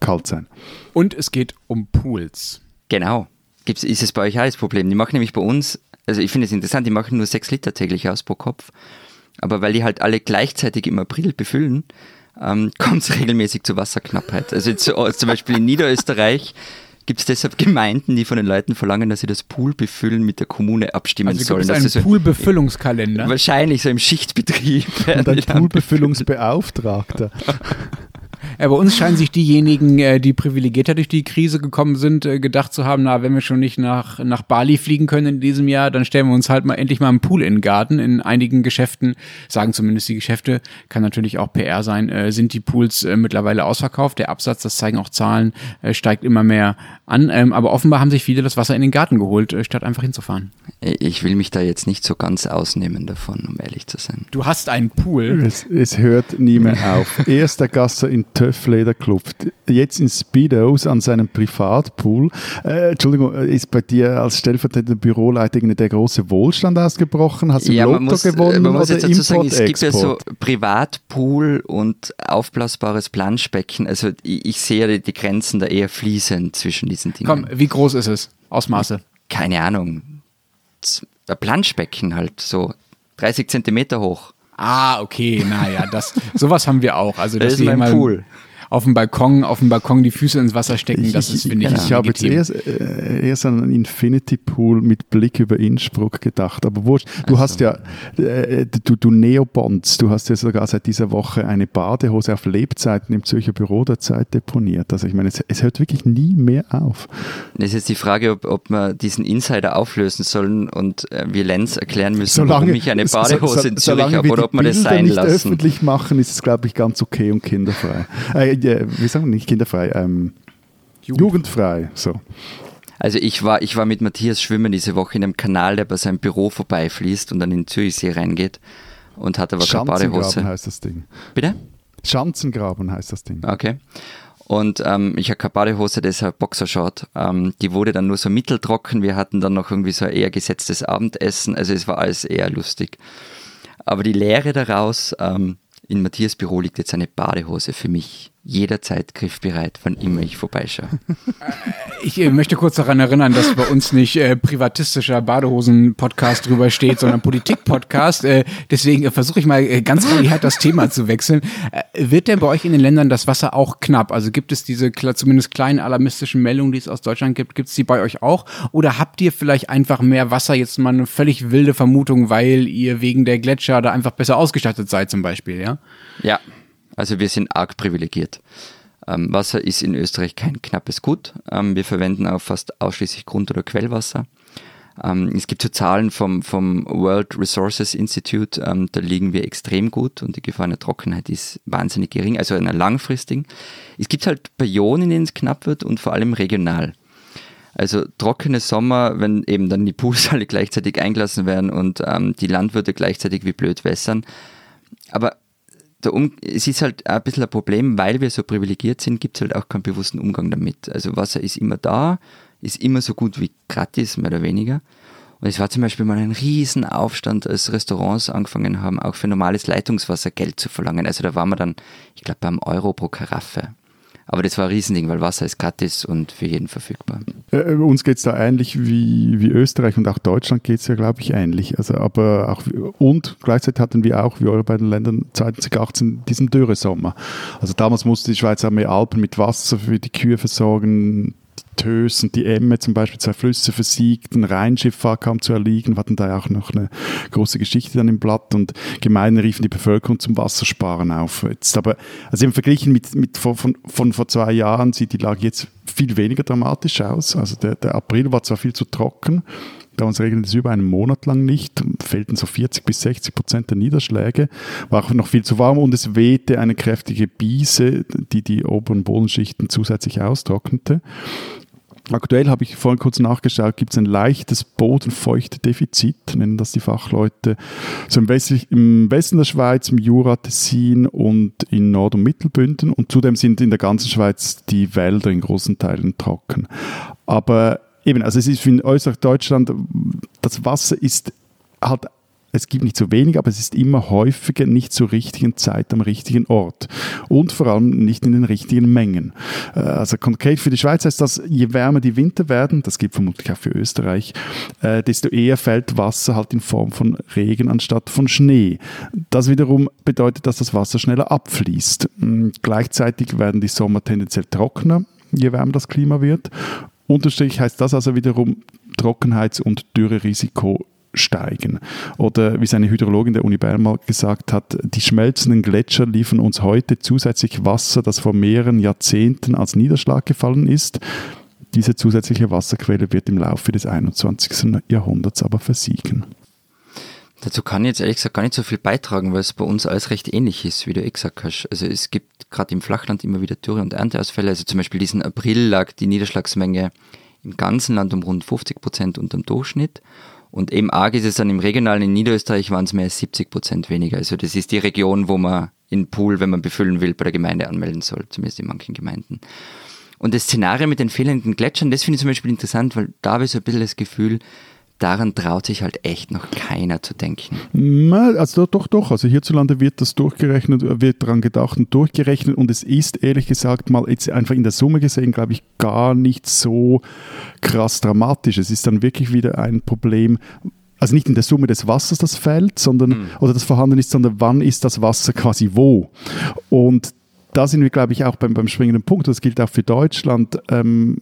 kalt sein. Und es geht um Pools. Genau. Gibt's, ist es bei euch auch das Problem? Die machen nämlich bei uns, also ich finde es interessant, die machen nur sechs Liter täglich aus pro Kopf. Aber weil die halt alle gleichzeitig im April befüllen, ähm, (laughs) kommt es regelmäßig zu Wasserknappheit. Also jetzt, so, zum Beispiel in Niederösterreich gibt es deshalb Gemeinden, die von den Leuten verlangen, dass sie das Pool befüllen mit der Kommune abstimmen Also sollen. es dass einen sie so, Poolbefüllungskalender. Wahrscheinlich so im Schichtbetrieb. Und ein Poolbefüllungsbeauftragter. (laughs) Ja, bei uns scheinen sich diejenigen, äh, die privilegierter durch die Krise gekommen sind, äh, gedacht zu haben, na, wenn wir schon nicht nach, nach Bali fliegen können in diesem Jahr, dann stellen wir uns halt mal endlich mal einen Pool in den Garten. In einigen Geschäften, sagen zumindest die Geschäfte, kann natürlich auch PR sein, äh, sind die Pools äh, mittlerweile ausverkauft. Der Absatz, das zeigen auch Zahlen, äh, steigt immer mehr an. Ähm, aber offenbar haben sich viele das Wasser in den Garten geholt, äh, statt einfach hinzufahren. Ich will mich da jetzt nicht so ganz ausnehmen davon, um ehrlich zu sein. Du hast einen Pool. Es, es hört nie mehr auf. (laughs) Erst der Gasser in Töfflederclub, jetzt in Speedos an seinem Privatpool. Äh, Entschuldigung, ist bei dir als stellvertretender Büroleiter der große Wohlstand ausgebrochen? Hast du im Lotto muss, äh, gewonnen man muss oder jetzt dazu sagen, es gibt ja so? Privatpool und aufblasbares Planschbecken. Also ich, ich sehe die, die Grenzen da eher fließend zwischen diesen Dingen. Komm, wie groß ist es? Ausmaße. Keine Ahnung. Ein Planschbecken halt, so 30 Zentimeter hoch. Ah, okay, naja, das, sowas haben wir auch. Also, Das ist mein Pool. Auf dem Balkon, auf dem Balkon die Füße ins Wasser stecken, das ist, finde ich, ich habe jetzt erst, äh, erst an einen Infinity Pool mit Blick über Innsbruck gedacht. Aber wurscht, du hast ja, äh, du, du Neobonds, du hast ja sogar seit dieser Woche eine Badehose auf Lebzeiten im Zürcher Büro der Zeit deponiert. Also ich meine, es, es hört wirklich nie mehr auf. Das ist jetzt die Frage, ob, ob wir diesen Insider auflösen sollen und äh, wir Lenz erklären müssen, warum ich eine so- Badehose so- in Zürich solange habe wir oder ob wir das sein nicht lassen. öffentlich machen, ist es, glaube ich, ganz okay und kinderfrei. Äh, äh, wie sagen wir nicht kinderfrei? Ähm, jugendfrei. So. Also ich war, ich war mit Matthias schwimmen diese Woche in einem Kanal, der bei seinem Büro vorbeifließt und dann in den Zürichsee reingeht und hatte aber keine Schanzengraben Badehose. heißt das Ding. Bitte? Schanzengraben heißt das Ding. Okay. Und ähm, ich habe keine Badehose, deshalb Boxershort. Ähm, die wurde dann nur so mitteltrocken. Wir hatten dann noch irgendwie so ein eher gesetztes Abendessen. Also es war alles eher lustig. Aber die Lehre daraus, ähm, in Matthias Büro liegt jetzt eine Badehose für mich. Jederzeit griffbereit, wann immer ich vorbeischaue. (laughs) Ich äh, möchte kurz daran erinnern, dass bei uns nicht äh, privatistischer Badehosen-Podcast drüber steht, sondern Politik-Podcast. Äh, deswegen äh, versuche ich mal äh, ganz verjährt das Thema zu wechseln. Äh, wird denn bei euch in den Ländern das Wasser auch knapp? Also gibt es diese zumindest kleinen alarmistischen Meldungen, die es aus Deutschland gibt, gibt es die bei euch auch? Oder habt ihr vielleicht einfach mehr Wasser? Jetzt mal eine völlig wilde Vermutung, weil ihr wegen der Gletscher da einfach besser ausgestattet seid zum Beispiel, ja? Ja, also wir sind arg privilegiert. Ähm, Wasser ist in Österreich kein knappes Gut. Ähm, wir verwenden auch fast ausschließlich Grund- oder Quellwasser. Ähm, es gibt so Zahlen vom, vom World Resources Institute, ähm, da liegen wir extrem gut und die Gefahr einer Trockenheit ist wahnsinnig gering, also einer langfristigen. Es gibt halt Perioden, in denen es knapp wird und vor allem regional. Also trockene Sommer, wenn eben dann die Pools alle (laughs) gleichzeitig eingelassen werden und ähm, die Landwirte gleichzeitig wie blöd wässern. Aber um es ist halt ein bisschen ein Problem, weil wir so privilegiert sind, gibt es halt auch keinen bewussten Umgang damit. Also Wasser ist immer da, ist immer so gut wie gratis, mehr oder weniger. Und es war zum Beispiel mal ein Riesenaufstand, als Restaurants angefangen haben, auch für normales Leitungswasser Geld zu verlangen. Also da waren wir dann, ich glaube, beim Euro pro Karaffe. Aber das war ein Riesending, weil Wasser ist gratis und für jeden verfügbar. Äh, uns geht es da ähnlich wie, wie Österreich und auch Deutschland geht es ja, glaube ich, ähnlich. Also, aber auch, und gleichzeitig hatten wir auch, wie eure beiden Länder, 2018 diesen Dürresommer. Also damals musste die Schweiz Armee Alpen mit Wasser für die Kühe versorgen. Tös und die Emme zum Beispiel, zwei Flüsse versiegten, Rheinschifffahrt kam zu erliegen, hatten da auch noch eine große Geschichte dann im Blatt und Gemeinden riefen die Bevölkerung zum Wassersparen auf. Jetzt aber, also im Vergleich mit, mit von, von, von vor zwei Jahren sieht die Lage jetzt viel weniger dramatisch aus. Also der, der April war zwar viel zu trocken, uns regnet es über einen Monat lang nicht, fehlten so 40 bis 60 Prozent der Niederschläge, war auch noch viel zu warm und es wehte eine kräftige Biese, die die oberen Bodenschichten zusätzlich austrocknete. Aktuell habe ich vorhin kurz nachgeschaut, gibt es ein leichtes Bodenfeuchtedefizit, nennen das die Fachleute. So im, Westlich, im Westen der Schweiz, im Jura, Tessin und in Nord- und Mittelbünden. Und zudem sind in der ganzen Schweiz die Wälder in großen Teilen trocken. Aber eben, also es ist für Österreich, Deutschland, das Wasser ist halt es gibt nicht so wenig, aber es ist immer häufiger nicht zur richtigen Zeit am richtigen Ort und vor allem nicht in den richtigen Mengen. Äh, also konkret für die Schweiz heißt das, je wärmer die Winter werden, das gilt vermutlich auch für Österreich, äh, desto eher fällt Wasser halt in Form von Regen anstatt von Schnee. Das wiederum bedeutet, dass das Wasser schneller abfließt. Hm, gleichzeitig werden die Sommer tendenziell trockener, je wärmer das Klima wird. Unterstrich heißt das also wiederum Trockenheits- und Dürrerisiko steigen. Oder wie seine Hydrologin der Uni Bern mal gesagt hat, die schmelzenden Gletscher liefern uns heute zusätzlich Wasser, das vor mehreren Jahrzehnten als Niederschlag gefallen ist. Diese zusätzliche Wasserquelle wird im Laufe des 21. Jahrhunderts aber versiegen. Dazu kann ich jetzt ehrlich gesagt gar nicht so viel beitragen, weil es bei uns alles recht ähnlich ist, wie du eh gesagt hast. Also es gibt gerade im Flachland immer wieder Dürre- und Ernteausfälle. Also zum Beispiel diesen April lag die Niederschlagsmenge im ganzen Land um rund 50 Prozent unter dem Durchschnitt. Und eben arg ist es dann im Regionalen in Niederösterreich waren es mehr als 70 Prozent weniger. Also das ist die Region, wo man in Pool, wenn man befüllen will, bei der Gemeinde anmelden soll, zumindest in manchen Gemeinden. Und das Szenario mit den fehlenden Gletschern, das finde ich zum Beispiel interessant, weil da habe ich so ein bisschen das Gefühl, daran traut sich halt echt noch keiner zu denken. Also doch, doch. Also hierzulande wird das durchgerechnet, wird daran gedacht und durchgerechnet und es ist ehrlich gesagt mal jetzt einfach in der Summe gesehen, glaube ich, gar nicht so krass dramatisch. Es ist dann wirklich wieder ein Problem, also nicht in der Summe des Wassers, das fällt, sondern mhm. oder das vorhanden ist, sondern wann ist das Wasser quasi wo. Und da sind wir, glaube ich, auch beim, beim springenden Punkt. Das gilt auch für Deutschland. Ähm,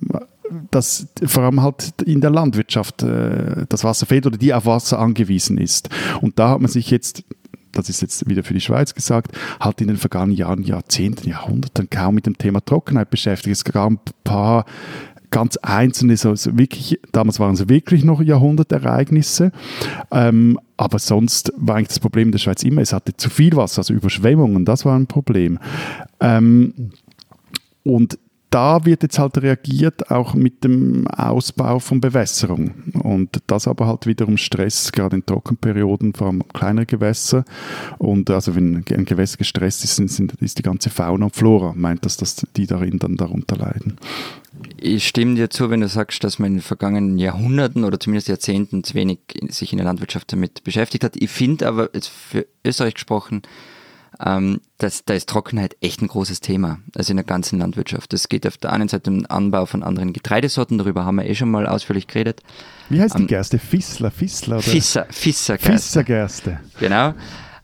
dass vor allem halt in der Landwirtschaft äh, das Wasser fehlt oder die auf Wasser angewiesen ist. Und da hat man sich jetzt das ist jetzt wieder für die Schweiz gesagt, halt in den vergangenen Jahren, Jahrzehnten, Jahrhunderten kaum mit dem Thema Trockenheit beschäftigt. Es gab ein paar ganz einzelne, so, so wirklich, damals waren es wirklich noch Jahrhundertereignisse, ähm, aber sonst war eigentlich das Problem in der Schweiz immer, es hatte zu viel Wasser, also Überschwemmungen, das war ein Problem. Ähm, und da wird jetzt halt reagiert, auch mit dem Ausbau von Bewässerung. Und das aber halt wiederum Stress, gerade in Trockenperioden, vor allem kleinere Gewässer. Und also wenn ein Gewässer gestresst ist, sind, ist die ganze Fauna und Flora, meint das, dass die darin dann darunter leiden. Ich stimme dir zu, wenn du sagst, dass man in den vergangenen Jahrhunderten oder zumindest Jahrzehnten zu wenig sich in der Landwirtschaft damit beschäftigt hat. Ich finde aber, jetzt für Österreich gesprochen, ähm, das, da ist Trockenheit echt ein großes Thema, also in der ganzen Landwirtschaft. Es geht auf der einen Seite um den Anbau von anderen Getreidesorten, darüber haben wir eh schon mal ausführlich geredet. Wie heißt die ähm, Gerste? Fissler, Fissler? Oder? Fisser, Fissergerste. Fissergerste. Genau.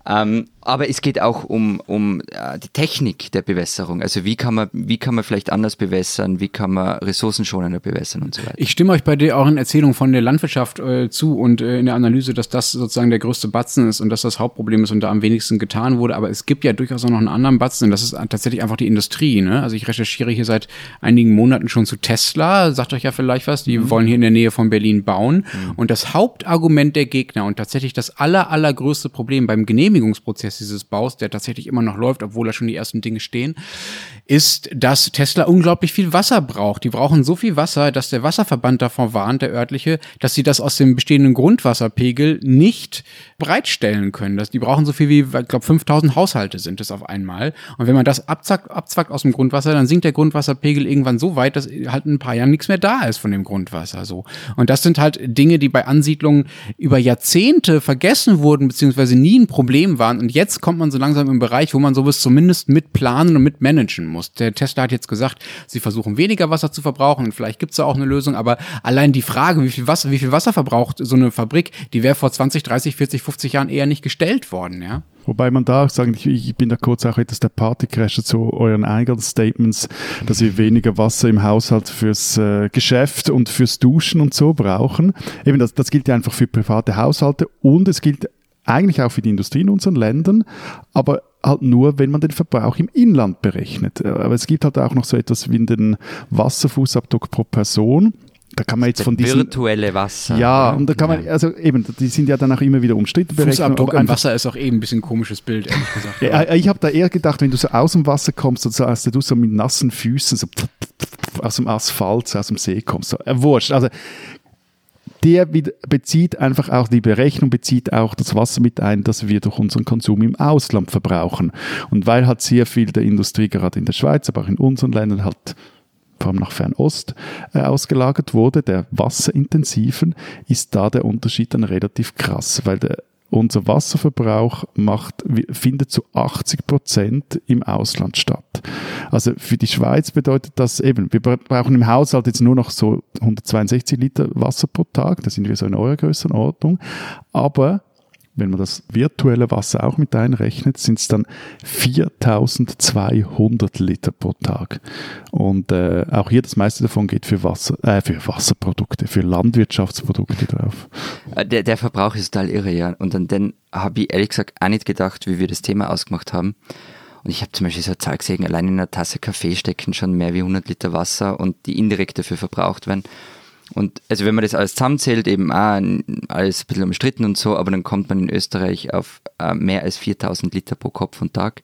Ähm, aber es geht auch um, um äh, die Technik der Bewässerung. Also wie kann man, wie kann man vielleicht anders bewässern, wie kann man ressourcenschonender bewässern und so weiter. Ich stimme euch bei der euren Erzählung von der Landwirtschaft äh, zu und äh, in der Analyse, dass das sozusagen der größte Batzen ist und dass das Hauptproblem ist und da am wenigsten getan wurde. Aber es gibt ja durchaus auch noch einen anderen Batzen und das ist tatsächlich einfach die Industrie. Ne? Also ich recherchiere hier seit einigen Monaten schon zu Tesla, sagt euch ja vielleicht was, die mhm. wollen hier in der Nähe von Berlin bauen. Mhm. Und das Hauptargument der Gegner und tatsächlich das aller, allergrößte Problem beim Genehmigungsprozess Prozess dieses Baus, der tatsächlich immer noch läuft, obwohl da schon die ersten Dinge stehen, ist, dass Tesla unglaublich viel Wasser braucht. Die brauchen so viel Wasser, dass der Wasserverband davon warnt, der örtliche, dass sie das aus dem bestehenden Grundwasserpegel nicht bereitstellen können. Die brauchen so viel wie, ich glaube, 5000 Haushalte sind es auf einmal. Und wenn man das abzackt, abzwackt aus dem Grundwasser, dann sinkt der Grundwasserpegel irgendwann so weit, dass halt in ein paar Jahren nichts mehr da ist von dem Grundwasser. So. Und das sind halt Dinge, die bei Ansiedlungen über Jahrzehnte vergessen wurden, beziehungsweise nie ein Problem waren. Und jetzt jetzt kommt man so langsam im Bereich, wo man sowas zumindest mit planen und mit managen muss. Der Tesla hat jetzt gesagt, sie versuchen weniger Wasser zu verbrauchen und vielleicht gibt es da auch eine Lösung, aber allein die Frage, wie viel Wasser, wie viel Wasser verbraucht so eine Fabrik, die wäre vor 20, 30, 40, 50 Jahren eher nicht gestellt worden, ja. Wobei man da sagen, ich, ich bin da kurz auch etwas der Partycrasher zu euren eigenen Statements, dass wir weniger Wasser im Haushalt fürs äh, Geschäft und fürs Duschen und so brauchen. Eben, das, das gilt ja einfach für private Haushalte und es gilt eigentlich auch für die Industrie in unseren Ländern, aber halt nur, wenn man den Verbrauch im Inland berechnet. Aber es gibt halt auch noch so etwas wie den Wasserfußabdruck pro Person da kann man jetzt von diesen virtuelle Wasser. Ja, und da kann man also eben, die sind ja dann auch immer wieder umstritten. Fußabdruck im Wasser ist auch eben ein bisschen ein komisches Bild, ehrlich gesagt. ja, ich habe da eher gedacht, wenn du so aus dem Wasser kommst, so, als du so mit nassen Füßen so aus dem Asphalt, so aus dem See kommst, so äh, wurscht. Also der bezieht einfach auch die Berechnung, bezieht auch das Wasser mit ein, das wir durch unseren Konsum im Ausland verbrauchen. Und weil halt sehr viel der Industrie gerade in der Schweiz, aber auch in unseren Ländern halt vor allem nach Fernost äh, ausgelagert wurde, der wasserintensiven, ist da der Unterschied dann relativ krass, weil der, unser Wasserverbrauch macht, findet zu 80 Prozent im Ausland statt. Also für die Schweiz bedeutet das eben, wir brauchen im Haushalt jetzt nur noch so 162 Liter Wasser pro Tag, da sind wir so in eurer Größenordnung, aber wenn man das virtuelle Wasser auch mit einrechnet, sind es dann 4200 Liter pro Tag. Und äh, auch hier das meiste davon geht für, Wasser, äh, für Wasserprodukte, für Landwirtschaftsprodukte drauf. Äh, der, der Verbrauch ist total irre, ja. Und an den habe ich ehrlich gesagt auch nicht gedacht, wie wir das Thema ausgemacht haben. Und ich habe zum Beispiel so eine Zahl gesehen, allein in einer Tasse Kaffee stecken schon mehr wie 100 Liter Wasser und die indirekt dafür verbraucht werden. Und also wenn man das alles zusammenzählt, eben auch alles ein bisschen umstritten und so, aber dann kommt man in Österreich auf äh, mehr als 4000 Liter pro Kopf und Tag.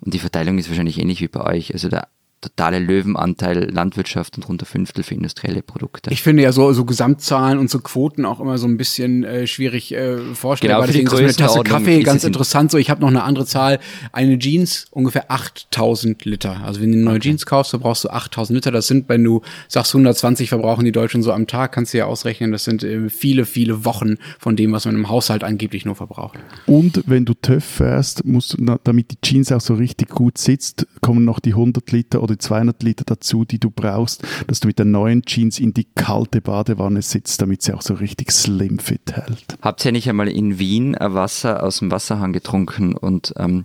Und die Verteilung ist wahrscheinlich ähnlich wie bei euch. Also der totale Löwenanteil Landwirtschaft und rund ein Fünftel für industrielle Produkte. Ich finde ja so, so Gesamtzahlen und so Quoten auch immer so ein bisschen äh, schwierig äh, vorstellbar. Genau, für die so eine Tasse Kaffee ganz interessant. So, ich habe noch eine andere Zahl. Eine Jeans ungefähr 8000 Liter. Also wenn du eine neue okay. Jeans kaufst, verbrauchst du 8000 Liter. Das sind, wenn du sagst 120 verbrauchen die Deutschen so am Tag, kannst du ja ausrechnen, das sind äh, viele, viele Wochen von dem, was man im Haushalt angeblich nur verbraucht. Und wenn du TÜV fährst, musst du, damit die Jeans auch so richtig gut sitzt, kommen noch die 100 Liter oder die 200 Liter dazu, die du brauchst, dass du mit der neuen Jeans in die kalte Badewanne sitzt, damit sie auch so richtig slim fit hält. Habt ihr nicht einmal in Wien Wasser aus dem Wasserhahn getrunken und ähm,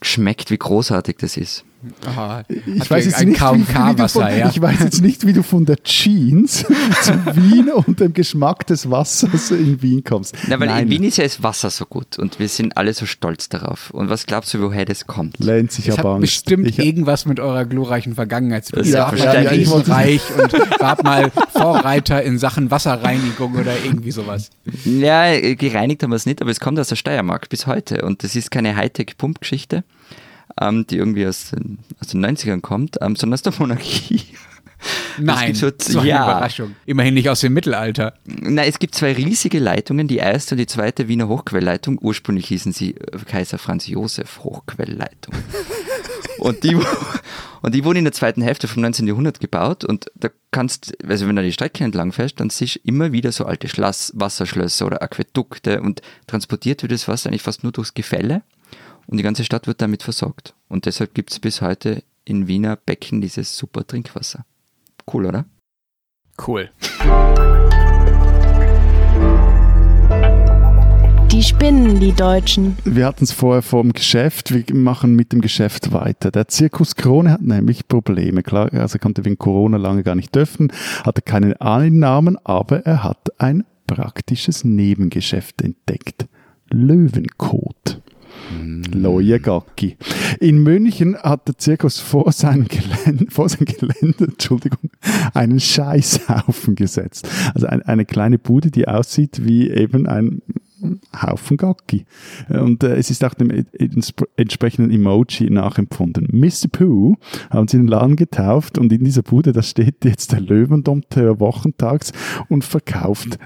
geschmeckt, wie großartig das ist? Aha, ich, weiß jetzt nicht, wie, wie von, (laughs) ja. ich weiß jetzt nicht, wie du von der Jeans (laughs) zu Wien und dem Geschmack des Wassers in Wien kommst. Na, weil Nein. in Wien ist ja das Wasser so gut und wir sind alle so stolz darauf. Und was glaubst du, woher das kommt? Lehnt sich aber hat bestimmt ich irgendwas mit eurer glorreichen Vergangenheit zu tun. Ja, ja, ja, ja reich und war mal Vorreiter in Sachen Wasserreinigung oder irgendwie sowas. Ja, gereinigt haben wir es nicht, aber es kommt aus der Steiermark bis heute und das ist keine Hightech-Pump-Geschichte ähm, die irgendwie aus den, aus den 90ern kommt, ähm, sondern aus der Monarchie. Nein, so, so eine ja. Überraschung. Immerhin nicht aus dem Mittelalter. Nein, es gibt zwei riesige Leitungen, die erste und die zweite Wiener Hochquellleitung. Ursprünglich hießen sie äh, Kaiser Franz Josef Hochquellleitung. (laughs) und, die, und die wurden in der zweiten Hälfte vom 19. Jahrhundert gebaut und da kannst, also wenn du die Strecke entlang fährst, dann siehst du immer wieder so alte Schloss, Wasserschlösser oder Aquädukte und transportiert wird das Wasser eigentlich fast nur durchs Gefälle und die ganze Stadt wird damit versorgt. Und deshalb gibt es bis heute in Wiener Becken dieses super Trinkwasser. Cool, oder? Cool. Die spinnen, die Deutschen. Wir hatten es vorher vom Geschäft, wir machen mit dem Geschäft weiter. Der Zirkus Krone hat nämlich Probleme. Klar, also konnte wegen Corona lange gar nicht dürfen, hatte keine Einnahmen, aber er hat ein praktisches Nebengeschäft entdeckt. Löwenkot. Neue Gacki. In München hat der Zirkus vor seinem Gelände, vor seinem Gelände (laughs) Entschuldigung, einen Scheißhaufen gesetzt. Also ein, eine kleine Bude, die aussieht wie eben ein Haufen Gacki. Und äh, es ist auch dem entsprechenden Emoji nachempfunden. Mr. Pooh haben sie den Laden getauft und in dieser Bude, da steht jetzt der Löwendompteur wochentags und verkauft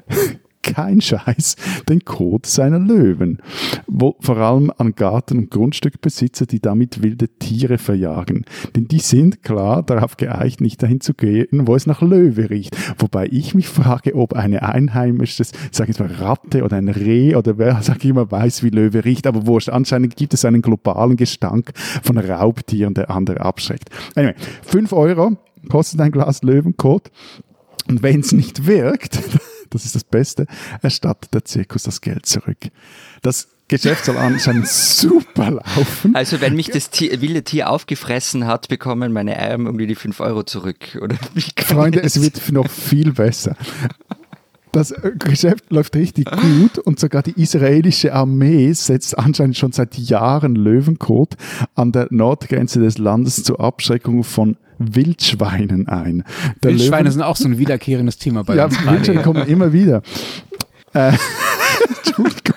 kein Scheiß, den Code seiner Löwen. Wo, vor allem an Garten- und Grundstückbesitzer, die damit wilde Tiere verjagen. Denn die sind klar darauf geeicht, nicht dahin zu gehen, wo es nach Löwe riecht. Wobei ich mich frage, ob eine einheimische, sag ich mal, Ratte oder ein Reh oder wer, (laughs) sag ich immer, weiß, wie Löwe riecht. Aber wurscht, anscheinend gibt es einen globalen Gestank von Raubtieren, der andere abschreckt. Anyway, 5 Euro kostet ein Glas Löwenkot. Und wenn es nicht wirkt, (laughs) das ist das Beste, erstattet der Zirkus das Geld zurück. Das Geschäft soll anscheinend (laughs) super laufen. Also wenn mich das Tier, wilde Tier aufgefressen hat, bekommen meine Arme irgendwie die 5 Euro zurück. Oder (laughs) Freunde, es wird noch viel besser. Das äh, Geschäft läuft richtig gut und sogar die israelische Armee setzt anscheinend schon seit Jahren Löwenkot an der Nordgrenze des Landes zur Abschreckung von Wildschweinen ein. Der Wildschweine Löwen- sind auch so ein wiederkehrendes Thema bei ja, uns Wildschweine gerade. kommen immer wieder. Äh, (laughs) Entschuldigung.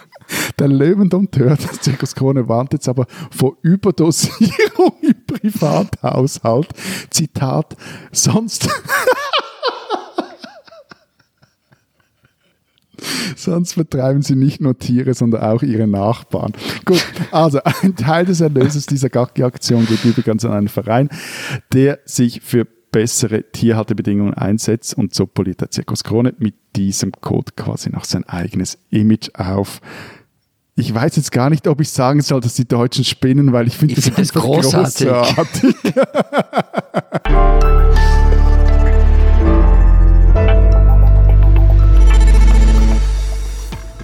Der Löwendompteur des Zirkus Krone warnt jetzt aber vor Überdosierung im Privathaushalt. Zitat, sonst Sonst vertreiben sie nicht nur Tiere, sondern auch ihre Nachbarn. Gut, also ein Teil des Erlöses dieser Gaggi-Aktion geht übrigens an einen Verein, der sich für bessere Tierhaltebedingungen einsetzt und so poliert der Zirkus Krone mit diesem Code quasi noch sein eigenes Image auf. Ich weiß jetzt gar nicht, ob ich sagen soll, dass die Deutschen spinnen, weil ich finde das, find das großartig. großartig. (laughs)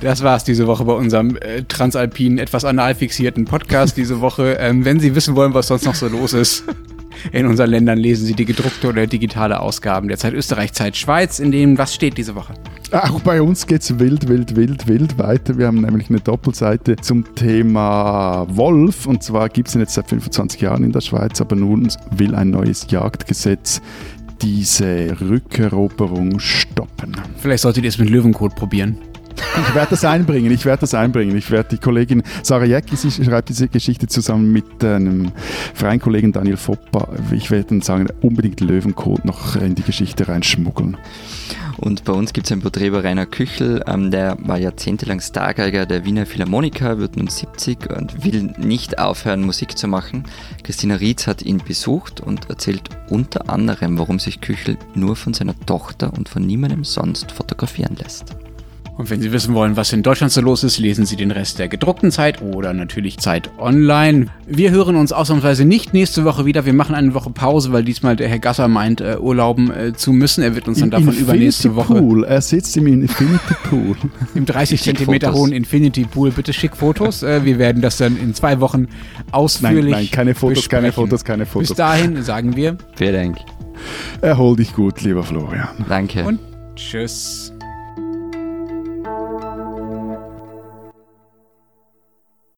Das war's diese Woche bei unserem äh, transalpinen, etwas anal fixierten Podcast diese Woche. Ähm, wenn Sie wissen wollen, was sonst noch so los ist in unseren Ländern, lesen Sie die gedruckte oder digitale Ausgaben der Zeit Österreich, Zeit Schweiz, in denen was steht diese Woche. Auch bei uns geht's wild, wild, wild, wild weiter. Wir haben nämlich eine Doppelseite zum Thema Wolf. Und zwar gibt's ihn jetzt seit 25 Jahren in der Schweiz, aber nun will ein neues Jagdgesetz diese Rückeroberung stoppen. Vielleicht solltet ihr es mit Löwenkot probieren. Ich werde das einbringen, ich werde das einbringen. Ich werde die Kollegin Sarah Jäcki, sie schreibt diese Geschichte zusammen mit einem freien Kollegen Daniel Fopper. Ich werde dann sagen, unbedingt Löwenkot noch in die Geschichte reinschmuggeln. Und bei uns gibt es ein Porträt über Rainer Küchel, ähm, der war jahrzehntelang Stargeiger der Wiener Philharmoniker, wird nun 70 und will nicht aufhören, Musik zu machen. Christina Rietz hat ihn besucht und erzählt unter anderem, warum sich Küchel nur von seiner Tochter und von niemandem sonst fotografieren lässt. Und wenn Sie wissen wollen, was in Deutschland so los ist, lesen Sie den Rest der gedruckten Zeit oder natürlich Zeit online. Wir hören uns ausnahmsweise nicht nächste Woche wieder. Wir machen eine Woche Pause, weil diesmal der Herr Gasser meint, äh, urlauben äh, zu müssen. Er wird uns dann Im davon übernächste Woche Pool. Er sitzt im Infinity Pool. (laughs) im 30 Schick Zentimeter hohen Infinity Pool. Bitte schick Fotos. Äh, wir werden das dann in zwei Wochen Nein, ausführlich nein, keine Fotos, keine besprechen. Fotos, keine Fotos. Bis dahin sagen wir Vielen Dank. Erhol dich gut, lieber Florian. Danke. und tschüss.